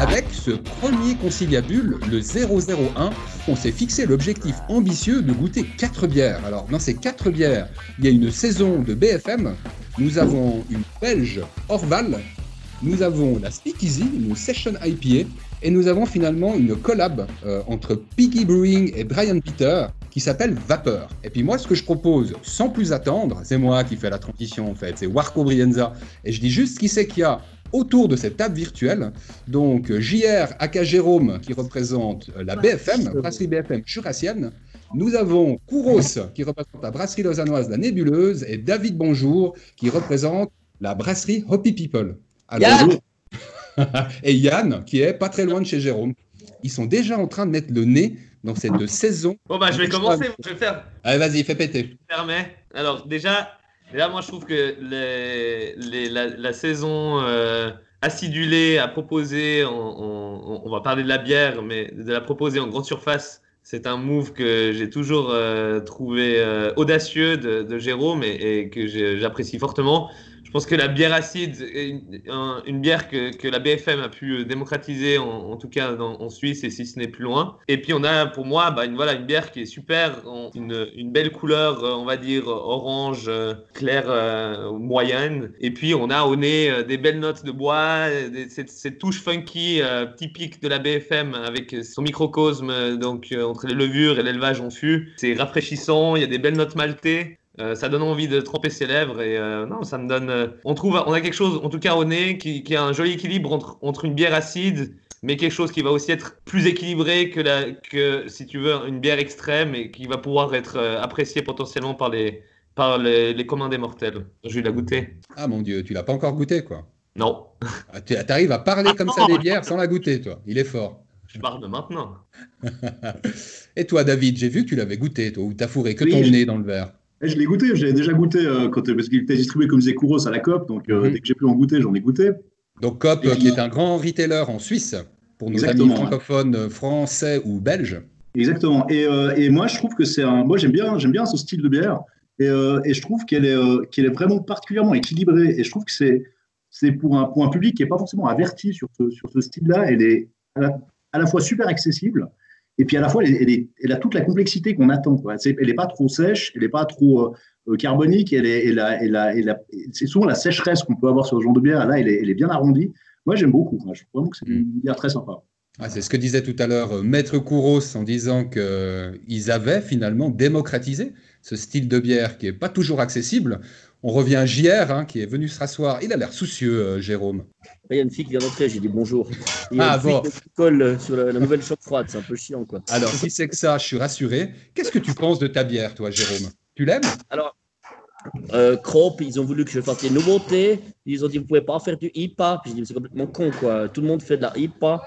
Avec ce premier conciliabule, le 001, on s'est fixé l'objectif ambitieux de goûter 4 bières. Alors, dans ces 4 bières, il y a une saison de BFM, nous avons une belge Orval, nous avons la Speakeasy, une session IPA, et nous avons finalement une collab euh, entre Piggy Brewing et Brian Peter qui s'appelle Vapeur. Et puis moi, ce que je propose, sans plus attendre, c'est moi qui fais la transition en fait, c'est Warco Brienza, et je dis juste qui c'est qu'il y a autour de cette table virtuelle. Donc JR aka Jérôme qui représente la BFM, brasserie BFM jurassienne. Nous avons Kouros qui représente la brasserie lausannoise La Nébuleuse et David Bonjour qui représente la brasserie Hoppy People. Alors, et Yann qui est pas très loin de chez Jérôme. Ils sont déjà en train de mettre le nez dans cette saison. Bon bah je vais commencer, je vais faire. Allez vas-y, fais péter. Permet. Alors déjà, Là, moi, je trouve que les, la, saison euh, acidulée à proposer, on, va parler de la bière, mais de la proposer en grande surface, c'est un move que j'ai toujours euh, trouvé euh, audacieux de, Jérôme et, et que j'apprécie fortement. Je pense que la bière acide une, bière que, la BFM a pu euh, démocratiser, en, tout cas en Suisse et si ce n'est plus loin. Et puis on a pour moi bah, une, voilà, une bière qui est super, une, belle couleur, euh, on va dire orange, euh, claire, moyenne. Et puis on a au nez des belles notes de bois, cette, touche funky typique de la BFM avec son microcosme donc entre les levures et l'élevage en fût. C'est rafraîchissant, il y a des belles notes maltées. Euh, ça donne envie de tremper ses lèvres et euh, non, ça me donne. Euh, on trouve, on a quelque chose, en tout cas au nez, qui, qui a un joli équilibre entre, entre une bière acide, mais quelque chose qui va aussi être plus équilibré que, la, que si tu veux, une bière extrême et qui va pouvoir être appréciée potentiellement par les, par les, les communs des mortels. Je vais la goûter. Ah mon dieu, tu l'as pas encore goûté quoi Non. Ah, tu arrives à parler comme ça des bières sans la goûter, toi. Il est fort. Je parle de maintenant. et toi, David, j'ai vu que tu l'avais goûté, toi, ou t'as fourré que ton nez dans le verre. Eh, je l'ai goûté, j'avais déjà goûté euh, quand, parce qu'il était distribué comme Kouros à la COP, donc euh, mhm. dès que j'ai pu en goûter, j'en ai goûté. Donc COP, qui est un grand retailer en Suisse, pour nos amis francophones euh, français ou belges. Exactement. Et, et, moi, je trouve que c'est un. Moi, j'aime bien, j'aime bien ce style de bière, et, et je trouve qu'elle est, qu'elle est vraiment particulièrement équilibrée. Et je trouve que c'est, c'est pour un, pour un public qui n'est pas forcément averti sur ce, sur ce style-là, elle est à la, fois super accessible et puis à la fois, elle, a toute la complexité qu'on attend. elle n'est pas trop sèche, elle n'est pas trop carbonique, est, c'est souvent la sécheresse qu'on peut avoir sur ce genre de bière. Là, elle est, bien arrondie. Moi, j'aime beaucoup. je trouve que c'est une bière très sympa. Ah, c'est ce que disait tout à l'heure euh, Maître Kouros en disant qu'ils euh, avaient finalement démocratisé ce style de bière qui n'est pas toujours accessible. On revient à JR, hein, qui est venu se rasseoir. Il a l'air soucieux, euh, Jérôme. Il y a une fille qui vient d'entrer, j'ai dit bonjour. Il y a ah, une bon. qui colle euh, sur la, nouvelle choc froide, c'est un peu chiant. quoi. Alors, si c'est que ça, je suis rassuré. Qu'est-ce que tu penses de ta bière, toi, Jérôme? Tu l'aimes? Alors, euh, Crop, ils ont voulu que je fasse des nouveautés. Ils ont dit, vous pouvez pas faire du IPA. Puis j'ai dit, c'est complètement con, quoi. Tout le monde fait de la IPA.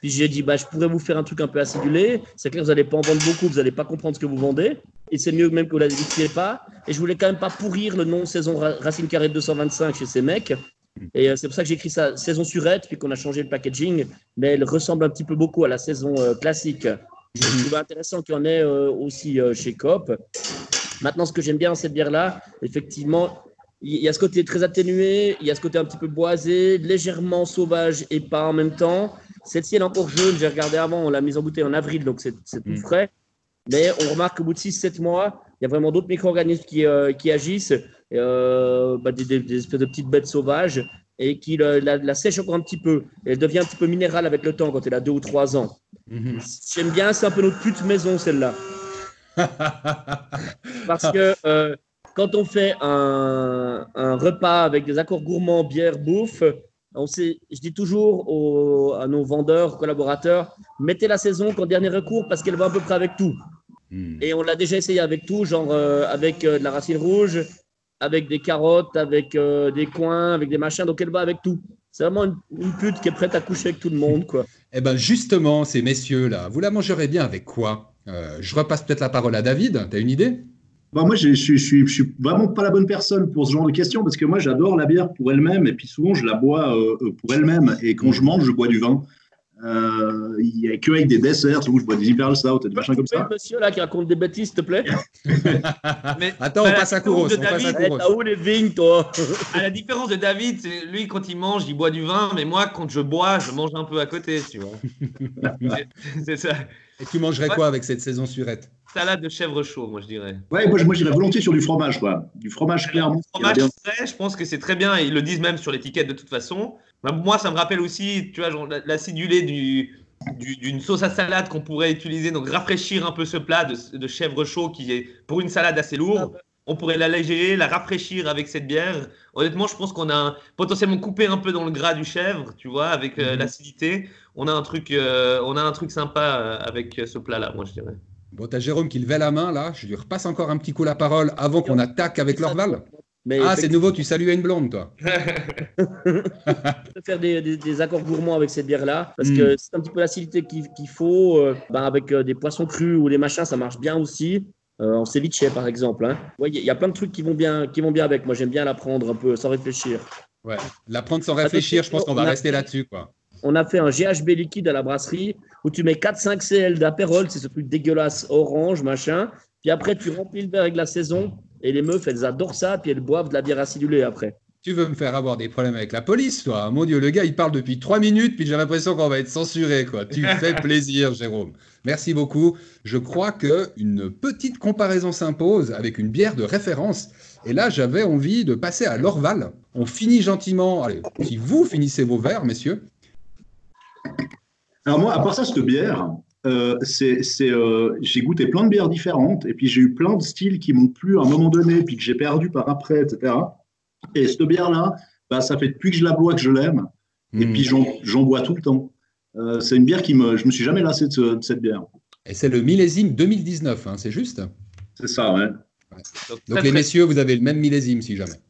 Puis j'ai dit, bah, je pourrais vous faire un truc un peu acidulé. C'est clair, vous n'allez pas en vendre beaucoup, vous n'allez pas comprendre ce que vous vendez et c'est mieux même que vous ne la pas. Et je voulais quand même pas pourrir le nom saison Racine Carré 225 chez ces mecs. Et euh, c'est pour ça que j'ai écrit ça saison surette, puis qu'on a changé le packaging. Mais elle ressemble un petit peu beaucoup à la saison euh, classique. Je trouve intéressant qu'il y en ait euh, aussi chez Coop. Maintenant, ce que j'aime bien dans cette bière-là, effectivement, il y a ce côté très atténué, il y a ce côté un petit peu boisé, légèrement sauvage et pas en même temps. Celle-ci, elle est encore jaune. J'ai regardé avant, on l'a mise en bouteille en avril, donc c'est tout mm. frais. Mais on remarque qu'au bout de 6-7 mois, il y a vraiment d'autres micro-organismes qui, euh, qui agissent, euh, bah, des, espèces de petites bêtes sauvages, et qui la, sèchent encore un petit peu. elle devient un petit peu minérale avec le temps quand elle a 2 ou 3 ans. Mhm. J'aime bien, c'est un peu notre pute maison, celle-là. Parce que euh, quand on fait un, un, repas avec des accords gourmands, bière, bouffe, on sait, je dis toujours à nos vendeurs, collaborateurs, mettez la saison qu'en dernier recours parce qu'elle va à peu près avec tout. Hmm. Et on l'a déjà essayé avec tout, genre euh, avec euh, de la racine rouge, avec des carottes, avec euh, des coins, avec des machins. Donc elle va avec tout. C'est vraiment une, pute qui est prête à coucher avec tout le monde, quoi. Eh ben justement, ces messieurs-là, vous la mangerez bien avec quoi? Je repasse peut-être la parole à David. T'as une idée? Bah moi, je ne suis, vraiment pas la bonne personne pour ce genre de questions parce que moi, j'adore la bière pour elle-même et puis souvent, je la bois euh, euh, pour elle-même. Et quand je mange, je bois du vin. Euh, il n'y a que avec des desserts, où je bois des Imperial Stout des machins comme ça. monsieur là qui raconte des bêtises, s'il te plaît. Mais Attends, on passe à Kouros. T'as où les vignes, toi? À la différence de David, c'est- lui, quand il mange, il boit du vin, mais moi, quand je bois, je mange un peu à côté, tu vois. C'est- ça. Et tu mangerais quoi avec cette saison surette? Salade de chèvre chaud, moi, je dirais. Ouais, moi, je- moi j'irais volontiers sur du fromage, quoi. Du fromage clairement. Irait fromage frais, je pense que c'est très bien, et ils le disent même sur l'étiquette de toute façon. Bah, moi, ça me rappelle aussi, tu vois, genre, l'acidulé du, du- d'une sauce à salade qu'on pourrait utiliser, donc rafraîchir un peu ce plat de, de chèvre chaud qui est pour une salade assez lourde. On pourrait l'alléger, la rafraîchir avec cette bière. Honnêtement, je pense qu'on a un- potentiellement coupé un peu dans le gras du chèvre, tu vois, avec euh, Mhm. l'acidité. On a un truc, euh, on a un truc sympa euh, avec ce plat-là, moi je dirais. Bon, t'as Jérôme qui levait la main là. Je lui repasse encore un petit coup la parole avant qu'on attaque avec l'Orval. Mais Ah, c'est nouveau, tu salues une blonde, toi. de faire des, des- des accords gourmands avec cette bière-là, parce Mm. que c'est un petit peu l'acidité qu'il qu'il faut. euh, ben, avec euh, des poissons crus ou des machins, ça marche bien aussi. Euh, en ceviche, par exemple. hein. Ouais, Il y, a- il y a plein de trucs qui vont bien, qui vont bien avec. Moi, j'aime bien la prendre un peu sans réfléchir. Ouais. La prendre sans réfléchir, je pense qu'on va a- rester là-dessus, quoi. On a fait un GHB liquide à la brasserie où tu mets 4-5 CL d'apérole, c'est ce truc dégueulasse orange, machin. Puis après, tu remplis le verre avec la saison et les meufs, elles adorent ça, puis elles boivent de la bière acidulée après. Tu veux me faire avoir des problèmes avec la police, toi Mon Dieu, le gars, il parle depuis trois minutes, puis j'ai l'impression qu'on va être censuré, quoi. Tu fais plaisir, Jérôme. Merci beaucoup. Je crois que une petite comparaison s'impose avec une bière de référence. Et là, j'avais envie de passer à l'Orval. On finit gentiment. Allez, si vous finissez vos verres, messieurs. Alors moi, à part ça, cette bière, euh, c'est, c'est, euh, j'ai goûté plein de bières différentes et puis j'ai eu plein de styles qui m'ont plu à un moment donné puis que j'ai perdu par après, etc. Et cette bière-là, bah, ça fait depuis que je la bois que je l'aime et Hmm. puis j'en, j'en bois tout le temps. Euh, c'est une bière qui me, je me suis jamais lassé de, ce- de cette bière. Et c'est le millésime 2019, hein, c'est juste? C'est ça, ouais. Donc, Donc très, les messieurs, vous avez le même millésime, si jamais.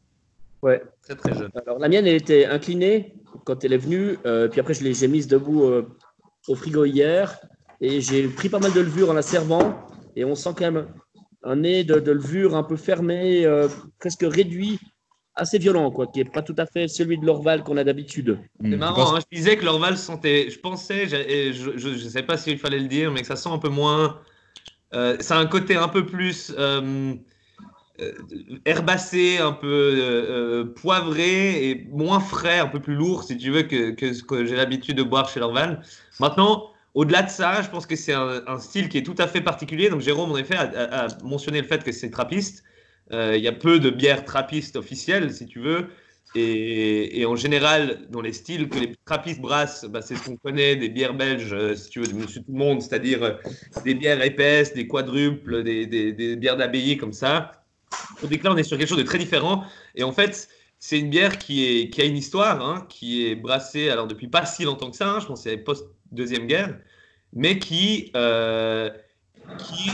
Ouais. très, très jeune. Alors, la mienne, elle était inclinée quand elle est venue. euh, puis après, je l'ai j'ai mise debout euh, au frigo hier. Et j'ai pris pas mal de levure en la servant. Et on sent quand même un nez de, de levure un peu fermé, euh, presque réduit, assez violent, quoi, qui n'est pas tout à fait celui de l'Orval qu'on a d'habitude. Hmm, C'est marrant, hein, je disais que l'Orval sentait. Je pensais, je ne sais pas s'il fallait le dire, mais que ça sent un peu moins. euh, ça a un côté un peu plus euh, herbacé, un peu euh, poivré et moins frais, un peu plus lourd, si tu veux, que, que ce que j'ai l'habitude de boire chez l'Orval. Maintenant, au-delà de ça, je pense que c'est un, style qui est tout à fait particulier. Donc, Jérôme, en effet, a, mentionné le fait que c'est trappiste. Euh, Il y a peu de bières trappistes officielles, si tu veux. Et, en général, dans les styles que les trappistes brassent, bah, c'est ce qu'on connaît des bières belges, euh, si tu veux, de Monsieur Tout le Monde, c'est-à-dire euh, des bières épaisses, des quadruples, des, bières d'abbaye comme ça. Tandis que là, on est sur quelque chose de très différent. Et en fait, c'est une bière qui, a une histoire, hein, qui est brassée alors depuis pas si longtemps que ça, hein, je pense que c'est post-deuxième guerre, mais qui, euh, qui,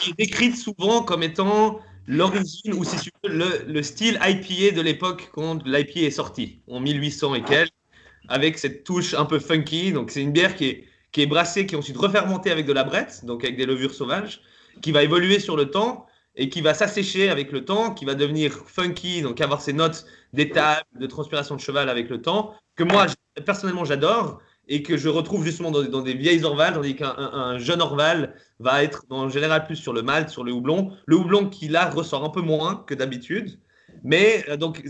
qui est décrite souvent comme étant l'origine, ou si tu veux, le, le style IPA de l'époque quand l'IPA est sorti, en 1800 et quelques, avec cette touche un peu funky. Donc c'est une bière qui est, qui est brassée, qui est ensuite refermentée avec de la brette, donc avec des levures sauvages, qui va évoluer sur le temps et qui va s'assécher avec le temps, qui va devenir funky, donc avoir ses notes d'étable, de transpiration de cheval avec le temps, que moi, personnellement, j'adore et que je retrouve justement dans, dans des vieilles Orval, tandis qu'un un- un jeune Orval va être en général plus sur le malt, sur le houblon. Le houblon qui là ressort un peu moins que d'habitude. Mais euh, donc,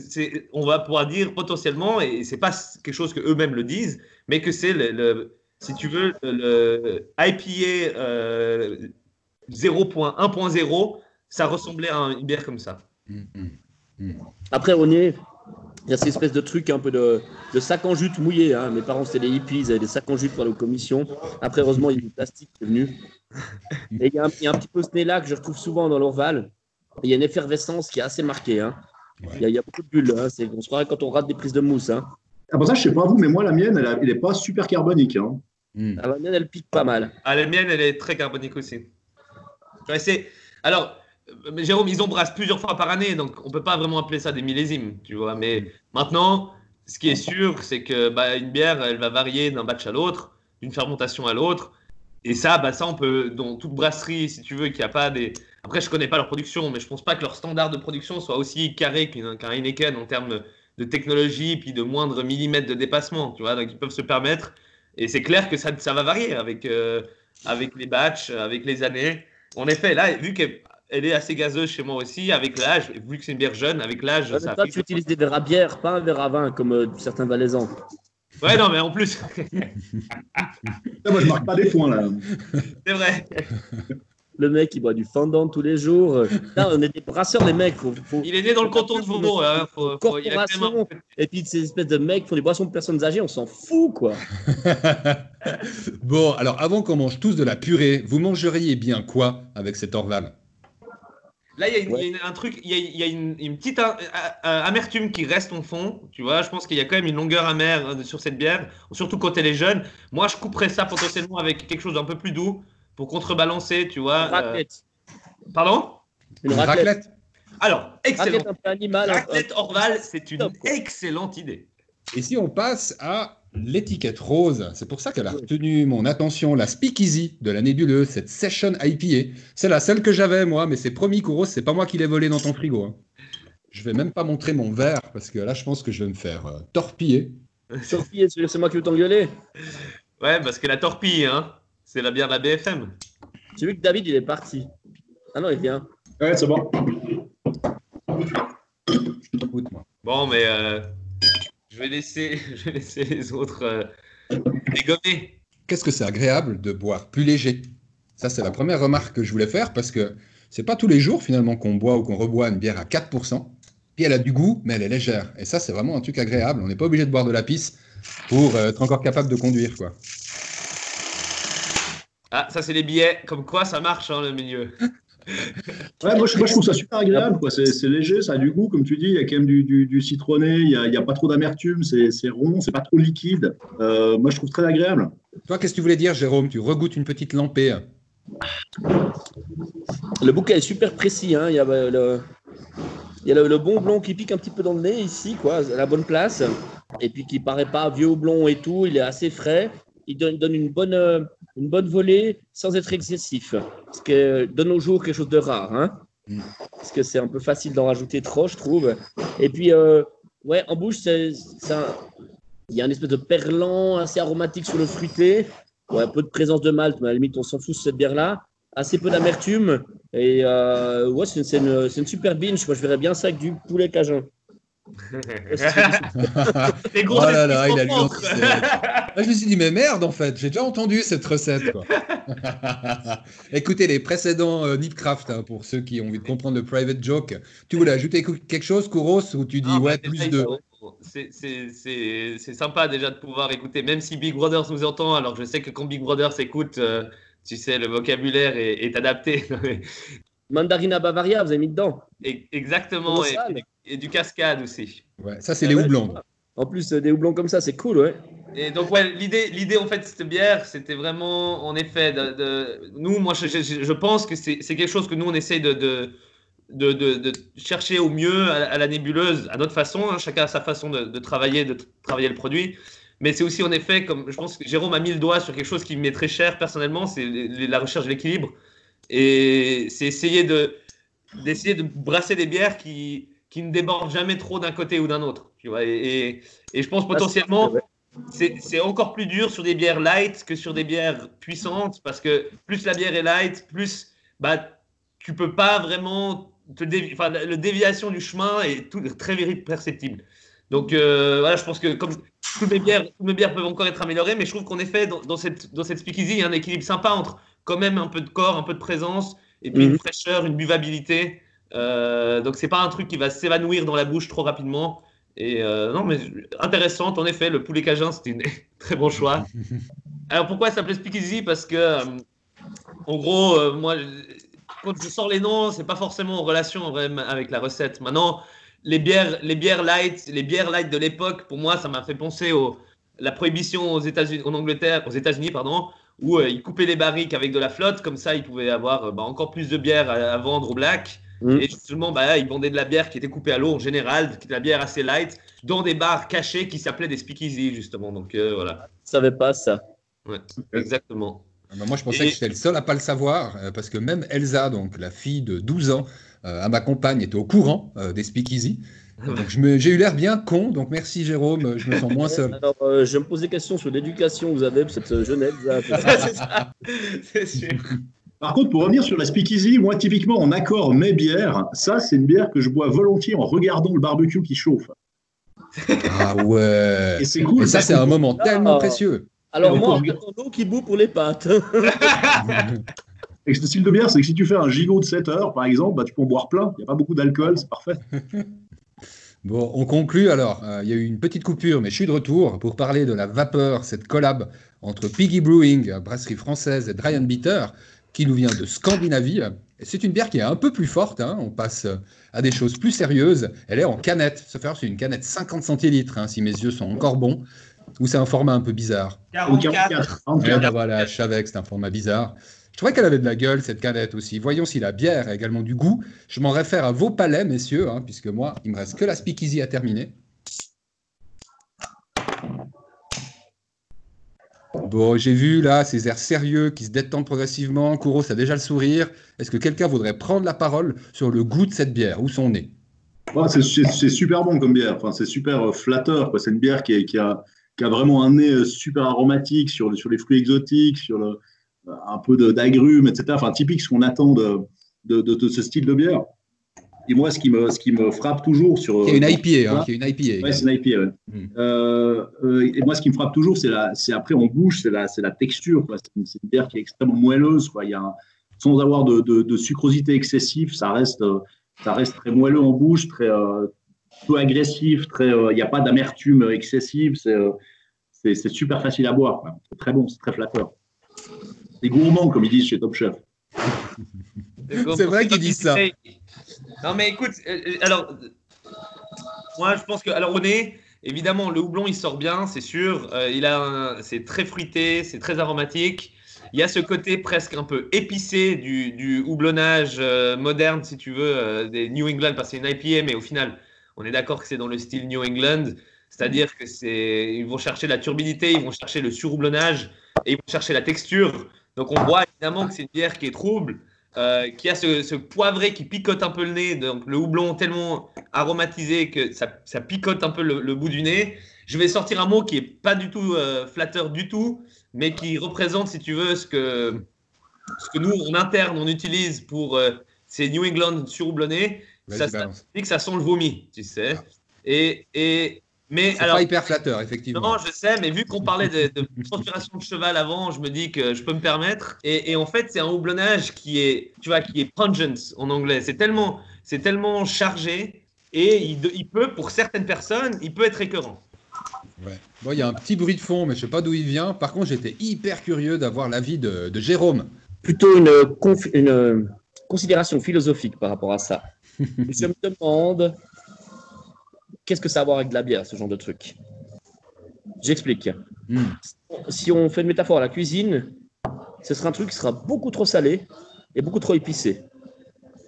on va pouvoir dire potentiellement, et c'est pas quelque chose que eux-mêmes le disent, mais que c'est le, le- si tu veux, le, le IPA euh, 0.1.0, ça ressemblait à une bière comme ça. Hmm, hmm, hmm. Après, on est. Il y a cette espèce de truc un peu de, de sac en jute mouillé. Hein. Mes parents, c'était des hippies, ils avaient des sacs en jute pour aller aux commissions. Après, heureusement, il y a du plastique qui est venu. Et il y, a un, il y a un petit peu ce nez-là que je retrouve souvent dans l'Orval. Il y a une effervescence qui est assez marquée. Hein. Il, y a, il y a beaucoup de bulles. Hein. C'est- On se croirait quand on rate des prises de mousse. Hein. Ah, pour ça, je sais pas vous, mais moi, la mienne, elle, a- elle est pas super carbonique. Hein. Ah, la mienne, elle pique pas mal. Ah, la mienne, elle est très carbonique aussi. Ouais, c'est- Alors, mais Jérôme, ils embrassent plusieurs fois par année, donc on peut pas vraiment appeler ça des millésimes, tu vois. Mais maintenant, ce qui est sûr, c'est que bah, une bière, elle va varier d'un batch à l'autre, d'une fermentation à l'autre. Et ça, bah, ça, on peut, dans toute brasserie, si tu veux, qu'il n'y a pas des. Après, je connais pas leur production, mais je pense pas que leur standard de production soit aussi carré qu'un Heineken en termes de, technologie, puis de moindre millimètre de dépassement, tu vois. Donc, ils peuvent se permettre. Et c'est clair que ça, ça va varier avec, euh, avec les batchs, avec les années. En effet, là, vu qu'elle elle est assez gazeuse chez moi aussi, avec l'âge, vu que c'est une bière jeune, avec l'âge, Ouais, toi, fait- tu utilises des verres à bière, pas un verre à vin comme euh, certains valaisans. Ouais, non, mais en plus, moi, je marque pas des points là. c'est vrai. Le mec, il boit du fondant tous les jours. Là, on est des brasseurs, les mecs. Faut, faut- Il est né dans le canton de Vauvau. Hein. Faut, Corporation. Et puis, ces espèces de mecs qui font des boissons de personnes âgées, on s'en fout, quoi. bon, alors avant qu'on mange tous de la purée, vous mangeriez bien quoi avec cet Orval? Là, il y a, une- Ouais. il y a une- un truc, il y a, il y a une, une petite a- a- amertume qui reste au fond. Tu vois, je pense qu'il y a quand même une longueur amère euh, sur cette bière, surtout quand elle est jeune. Moi, je couperais ça potentiellement avec quelque chose d'un peu plus doux pour contrebalancer, tu vois. euh, Raclette. pardon? Une raclette. Alors, excellent. Raclette un peu animale. un- Raclette Orval, c'est une excellente idée. Et si on passe à l'étiquette rose, c'est pour ça qu'elle a retenu mon attention, la Speakeasy de la nébuleuse, cette Session IPA. C'est la seule que j'avais, moi, mais c'est promis, Kouros, c'est pas moi qui l'ai volé dans ton frigo. hein. Je vais même pas montrer mon verre, parce que là, je pense que je vais me faire euh, torpiller. Que c'est moi qui veux t'engueuler Ouais, parce que la torpille, hein, c'est la bière de la BFM. J'ai vu que David, il est parti. Ah non, il vient. Ouais, c'est bon. Écoute, moi. Bon, mais euh, je, vais laisser, je vais laisser les autres euh, dégommer. Qu'est-ce que c'est agréable de boire plus léger? Ça, c'est la première remarque que je voulais faire, parce que c'est pas tous les jours, finalement, qu'on boit ou qu'on reboit une bière à 4%. Puis elle a du goût, mais elle est légère. Et ça, c'est vraiment un truc agréable. On n'est pas obligé de boire de la pisse pour euh, être encore capable de conduire, quoi. Ah, ça, c'est les billets. Comme quoi, ça marche, hein, le milieu. Ouais, moi, je, moi, je trouve ça super agréable. quoi. C'est léger, ça a du goût, comme tu dis. Il y a quand même du, du- du citronné, il n'y a, il y a pas trop d'amertume, c'est rond, c'est pas trop liquide. Euh, moi, je trouve très agréable. Toi, qu'est-ce que tu voulais dire, Jérôme? Tu regoutes une petite lampée. Le bouquet est super précis. Hein. Il y a, euh, le, il y a le, le bon blond qui pique un petit peu dans le nez ici, quoi, à la bonne place. Et puis qui paraît pas vieux blond et tout. Il est assez frais. Il donne, donne une, bonne, euh, une bonne volée sans être excessif. Ce qui est de nos jours quelque chose de rare. Hein. Mm. Parce que c'est un peu facile d'en rajouter trop, je trouve. Et puis, euh, ouais, en bouche, il y a une espèce de perlant assez aromatique sur le fruité. Ouais, un peu de présence de malt, mais à la limite, on s'en fout de cette bière-là. Assez peu d'amertume. Et euh, ouais, c'est, c'est une, c'est une super binge. Moi, je verrais bien ça avec du poulet cajun. Les gros Oh là là, il a lu. Là, je me suis dit, mais merde, en fait, j'ai déjà entendu cette recette. Quoi. Écoutez les précédents euh, Nipcraft, hein, pour ceux qui ont envie de comprendre le private joke. Tu voulais ajouter quelque chose, Kouros, ou tu dis, Ah, bah, ouais, plus ça, de. C'est- sympa déjà de pouvoir écouter, même si Big Brother nous entend. Alors je sais que quand Big Brother s'écoute, euh, tu sais, le vocabulaire est, est adapté. Mandarina Bavaria, vous avez mis dedans. Et- Exactement. Et, du cascade aussi. Ouais, ça, c'est les houblons. En plus, euh, des houblons comme ça, c'est cool, ouais. Et donc, ouais, l'idée, l'idée en fait, de cette bière, c'était vraiment, en effet, de, de- nous, moi, je, je- je pense que c'est c'est quelque chose que nous, on essaye de, de, de, chercher au mieux à, à la nébuleuse, à notre façon. hein. chacun a sa façon de, travailler, de travailler le produit. Mais c'est aussi, en effet, comme je pense que Jérôme a mis le doigt sur quelque chose qui m'est très cher personnellement, c'est la recherche de l'équilibre. Et c'est essayer de d'essayer de brasser des bières qui, qui ne débordent jamais trop d'un côté ou d'un autre. Tu vois, et, et, et je pense potentiellement Ouais. C'est encore plus dur sur des bières light que sur des bières puissantes parce que plus la bière est light, plus bah, tu peux pas vraiment te dévi- enfin, la, déviation du chemin est tout, très perceptible. Donc euh, voilà, je pense que comme toutes mes bières, toutes mes bières peuvent encore être améliorées, mais je trouve qu'en effet dans, dans cette dans cette speakeasy, il y a un équilibre sympa entre quand même un peu de corps, un peu de présence et puis Mhm. une fraîcheur, une buvabilité. Euh, donc c'est pas un truc qui va s'évanouir dans la bouche trop rapidement. Et euh, non, mais intéressante, en effet, le poulet cajun, c'était un très bon choix. Alors pourquoi ça s'appelait Speakeasy? Parce que, euh, en gros, euh, moi, quand je sors les noms, c'est pas forcément en relation en vrai, avec la recette. Maintenant, les bières, les bières light, les bières light de l'époque, pour moi, ça m'a fait penser au la prohibition aux États-Unis, en Angleterre, aux États-Unis, pardon, où euh, ils coupaient les barriques avec de la flotte, comme ça, ils pouvaient avoir bah, encore plus de bière à, à vendre au black. Mhm. Et justement, bah, là, ils vendaient de la bière qui était coupée à l'eau en général, qui était de la bière assez light, dans des bars cachés qui s'appelaient des speakeasy, justement. Donc euh, voilà, Je savais pas ça. exactement. Ah bah moi, je pensais Et- que j'étais le seul à pas le savoir, euh, parce que même Elsa, donc la fille de 12 ans, euh, à ma compagne, était au courant euh, des speakeasy. Donc j'ai eu l'air bien con, donc merci Jérôme, euh, je me sens moins seul. Alors, euh, je me pose des questions sur l'éducation que vous avez pour cette euh, jeunesse. là. c'est ça, c'est sûr. Par contre, pour revenir sur la speakeasy, moi, typiquement, en accord mes bières, ça, c'est une bière que je bois volontiers en regardant le barbecue qui chauffe. Ah ouais. Et c'est cool. Et ça, c'est un moment tellement Ah. précieux. Alors, moi, on en peut- regardant l'eau qui bout pour les pâtes. Et ce style de bière, c'est que si tu fais un gigot de 7 heures, par exemple, bah, tu peux en boire plein. Il n'y a pas beaucoup d'alcool, c'est parfait. Bon, on conclut alors. Euh, Il y a eu une petite coupure, mais je suis de retour pour parler de la vapeur, cette collab entre Piggy Brewing, brasserie française, et Dry Bitter, qui nous vient de Scandinavie. C'est une bière qui est un peu plus forte. hein. On passe à des choses plus sérieuses. Elle est en canette. Ça fait c'est une canette 50 centilitres, hein, si mes yeux sont encore bons. Ou c'est un format un peu bizarre? Ou 44. 44. Ah, 44. bah voilà, je savais que c'était un format bizarre. Je trouvais qu'elle avait de la gueule, cette canette aussi. Voyons si la bière a également du goût. Je m'en réfère à vos palais, messieurs, hein, puisque moi, il me reste que la speakeasy à terminer. Bon, j'ai vu là ces airs sérieux qui se détendent progressivement. Kouros a déjà le sourire. Est-ce que quelqu'un voudrait prendre la parole sur le goût de cette bière? Où son nez c'est- super bon comme bière. Enfin, c'est super euh, flatteur. C'est une bière qui, a, vraiment un nez euh, super aromatique sur, le- sur les fruits exotiques, sur euh, un peu d'agrumes, etc. Enfin, typique ce qu'on attend de ce style de bière. Et moi, ce qui me, ce qui me frappe toujours sur. Qui est une IPA, hein, qui est une IPA. Ouais, c'est une IPA. ouais. Mm. Euh, euh, et moi, ce qui me frappe toujours, c'est la, c'est après en bouche, c'est la, c'est la texture. quoi. C'est une, c'est une bière qui est extrêmement moelleuse. Quoi. Il y a un- sans avoir de, de, de sucrosité excessive, ça reste, ça reste très moelleux en bouche, très euh, peu agressif. Très, euh, il n'y a pas d'amertume excessive. C'est, euh, c'est, c'est super facile à boire. quoi. C'est très bon, c'est très flatteur. C'est gourmand, comme ils disent chez Top Chef. C'est vrai qu'ils disent ça. Non, mais écoute, euh, euh, alors, euh, moi, je pense que, alors, au nez, évidemment, le houblon, il sort bien, c'est sûr. Il a, c'est très fruité, c'est très aromatique. Il y a ce côté presque un peu épicé du, houblonnage moderne, si tu veux, des New England, parce que c'est une IPA, mais au final, on est d'accord que c'est dans le style New England. C'est-à-dire que c'est, ils vont chercher la turbidité, ils vont chercher le surhoublonnage et ils vont chercher la texture. Donc on voit évidemment que c'est une bière qui est trouble, euh, qui a ce, ce poivré qui picote un peu le nez, donc le houblon tellement aromatisé que ça, ça picote un peu le, le bout du nez. Je vais sortir un mot qui est pas du tout euh, flatteur du tout, mais qui représente, si tu veux, ce que, ce que nous, en interne, on utilise pour euh, ces New England surhoublonnés. Ça, ça ça sent le vomi, tu sais. Et, et, mais C'est alors, pas hyper flatteur, effectivement. non, je sais, mais vu qu'on parlait de, de transpiration de cheval avant, je me dis que je peux me permettre. Et, et en fait, c'est un houblonnage qui est, tu vois, qui est pungent en anglais. C'est tellement, c'est tellement chargé et il, de- il peut, pour certaines personnes, il peut être écœurant. Ouais. Bon, il y a un petit bruit de fond, mais je sais pas d'où il vient. Par contre, j'étais hyper curieux d'avoir l'avis de, de Jérôme. Plutôt une, considération philosophique par rapport à ça. Je me demande qu'est-ce que ça a à voir avec de la bière, ce genre de truc? J'explique. Hmm. Si on fait une métaphore à la cuisine, ce sera un truc qui sera beaucoup trop salé et beaucoup trop épicé,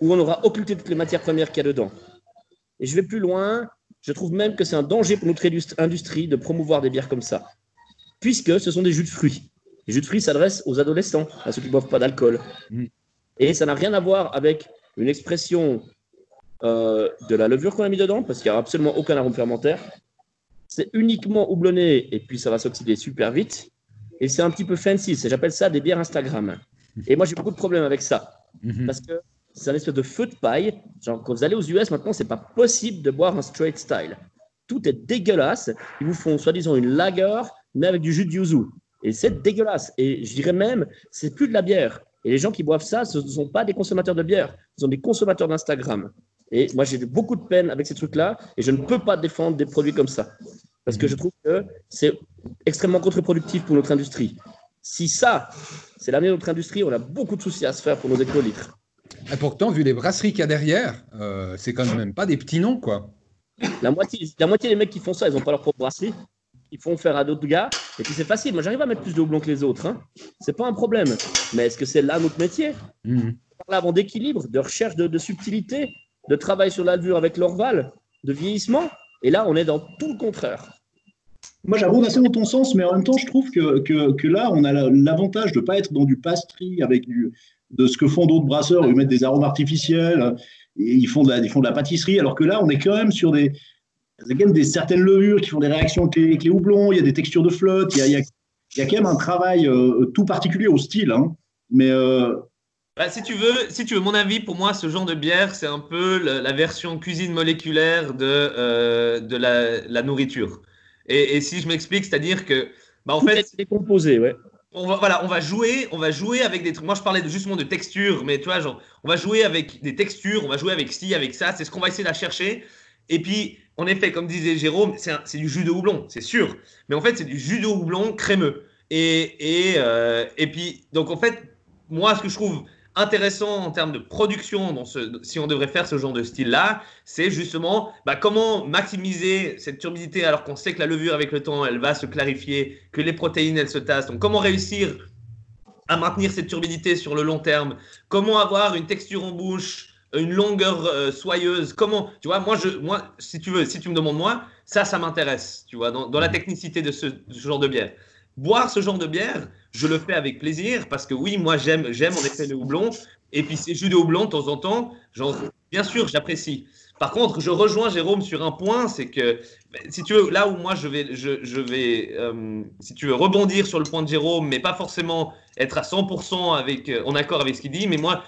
où on aura occulté toutes les matières premières qu'il y a dedans. Et je vais plus loin, je trouve même que c'est un danger pour notre indust- industrie de promouvoir des bières comme ça, puisque ce sont des jus de fruits. Les jus de fruits s'adressent aux adolescents, à ceux qui ne boivent pas d'alcool. Mm. Et ça n'a rien à voir avec une expression euh, de la levure qu'on a mis dedans, parce qu'il n'y a absolument aucun arôme fermentaire. C'est uniquement houblonné, et puis ça va s'oxyder super vite. Et c'est un petit peu fancy, j'appelle ça des bières Instagram. Et moi, j'ai beaucoup de problèmes avec ça, Mhm. parce que c'est un espèce de feu de paille. Genre, quand vous allez aux US, maintenant, c'est pas possible de boire un straight style. Tout est dégueulasse. Ils vous font soi-disant une lager, mais avec du jus de yuzu. Et c'est dégueulasse. Et je dirais même, c'est plus de la bière. Et les gens qui boivent ça, ce ne sont pas des consommateurs de bière, ce sont des consommateurs d'Instagram. Et moi, j'ai beaucoup de peine avec ces trucs-là, et je ne peux pas défendre des produits comme ça. Parce que je trouve que c'est extrêmement contre-productif pour notre industrie. Si ça, c'est l'avenir de notre industrie, on a beaucoup de soucis à se faire pour nos hectolitres. Et pourtant, vu les brasseries qu'il y a derrière, euh, c'est quand même pas des petits noms, quoi. La moitié, la moitié des mecs qui font ça, ils n'ont pas leur propre brasserie. Ils font faire à d'autres gars. Et puis c'est facile. Moi, j'arrive à mettre plus de houblon que les autres. Hein. C'est pas un problème. Mais est-ce que c'est là notre métier? Mhm. On parle avant d'équilibre, de recherche de, de subtilité, de travail sur la levure avec l'orval, de vieillissement. Et là, on est dans tout le contraire. moi, j'abonde assez dans ton sens, mais en même temps, je trouve que, que, que là, on a l'avantage de ne pas être dans du pastry avec du, de ce que font d'autres brasseurs, ils mettent des arômes artificiels, et ils, font de la, ils font de la pâtisserie, alors que là, on est quand même sur des, quand même des certaines levures qui font des réactions avec les, houblons, il y a des textures de flotte, il y a, il y a, il y a quand même un travail euh, tout particulier au style. Hein. Mais euh, bah, si tu veux, si tu veux mon avis, pour moi, ce genre de bière, c'est un peu la, version cuisine moléculaire de, euh, de la, la, nourriture. Et, et si je m'explique, c'est-à-dire que, bah, en fait, c'est décomposé, ouais on va, voilà, on va jouer, on va jouer avec des trucs. Moi, je parlais justement de texture, mais tu vois, genre, on va jouer avec des textures, on va jouer avec ci, avec ça. C'est ce qu'on va essayer de chercher. Et puis, en effet, comme disait Jérôme, c'est du jus de houblon, c'est sûr. Mais en fait, c'est du jus de houblon crémeux. Et, et, euh, et puis, donc en fait, moi, ce que je trouve intéressant en termes de production, si on devrait faire ce genre de style-là, c'est justement bah, comment maximiser cette turbidité alors qu'on sait que la levure avec le temps, elle va se clarifier, que les protéines, elles se tassent. Donc comment réussir à maintenir cette turbidité sur le long terme? Comment avoir une texture en bouche une longueur euh, soyeuse, comment, tu vois, moi, moi, si tu veux, si tu me demandes moi, ça, ça m'intéresse, tu vois, dans, la technicité de ce, genre de bière. Boire ce genre de bière, je le fais avec plaisir parce que oui, moi j'aime, j'aime en effet le houblon. Et puis ces jus de houblon de temps en temps, bien sûr, j'apprécie. Par contre, je rejoins Jérôme sur un point, c'est que ben, si tu veux, là où moi je vais, je, vais, euh, si tu veux rebondir sur le point de Jérôme, mais pas forcément être à 100% avec, euh, en accord avec ce qu'il dit, mais moi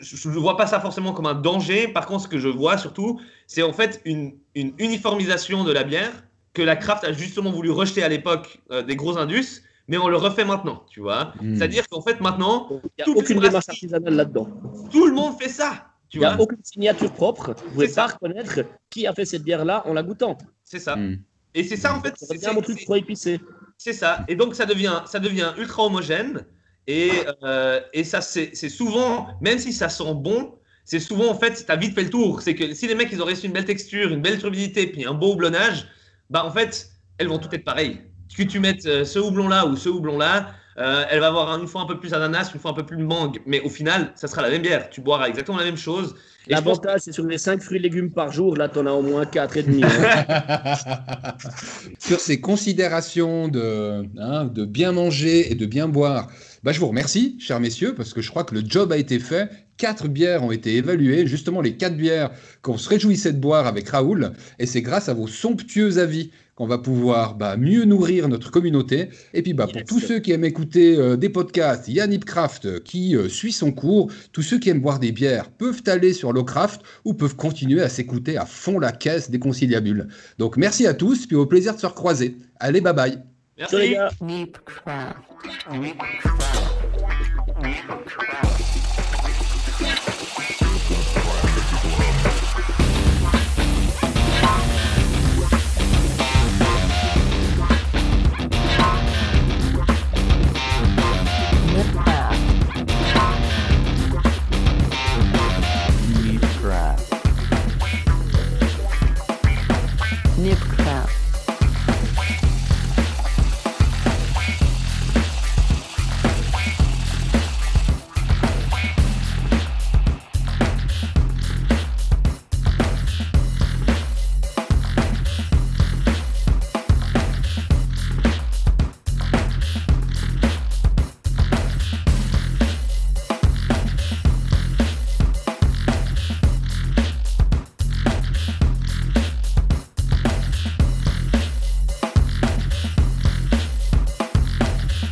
je ne vois pas ça forcément comme un danger. Par contre, ce que je vois surtout, c'est en fait une uniformisation de la bière que la craft a justement voulu rejeter à l'époque euh, des gros indus, mais on le refait maintenant, tu vois. Hmm. C'est-à-dire qu'en fait, maintenant. Il n'y a aucune démarche artisanale là-dedans. Tout le monde fait ça. Il n'y a aucune signature propre. Vous ne pouvez pas reconnaître qui a fait cette bière-là en la goûtant. C'est ça. Hmm. Et c'est ça, en fait. C'est bien mon truc trop épicé. C'est ça. Et donc, ça devient, ça devient ultra homogène. Et, euh, et ça, c'est souvent, même si ça sent bon, c'est souvent, en fait, tu as vite fait le tour. C'est que si les mecs, ils ont reçu une belle texture, une belle turbidité, puis un beau houblonnage, bah, en fait, elles vont toutes être pareilles. Que tu mettes euh, ce houblon-là ou ce houblon-là, euh, elle va avoir une fois un peu plus ananas, une fois un peu plus mangue, mais au final, ça sera la même bière. Tu boiras exactement la même chose. L'avantage, c'est sur les 5 fruits et légumes par jour, là, tu en as au moins 4 et demi. Hein. sur ces considérations de, hein, de bien manger et de bien boire, bah, je vous remercie, chers messieurs, parce que je crois que le job a été fait. Quatre bières ont été évaluées, justement les quatre bières qu'on se réjouissait de boire avec Raoul, et c'est grâce à vos somptueux avis qu'on va pouvoir bah, mieux nourrir notre communauté. Et puis bah, pour tous ceux qui aiment écouter euh, des podcasts, Yann Hipcraft euh, qui euh, suit son cours, tous ceux qui aiment boire des bières peuvent aller sur Locraft ou peuvent continuer à s'écouter à fond la caisse des conciliabules. Donc merci à tous, puis au plaisir de se recroiser. Allez, bye bye. Merci les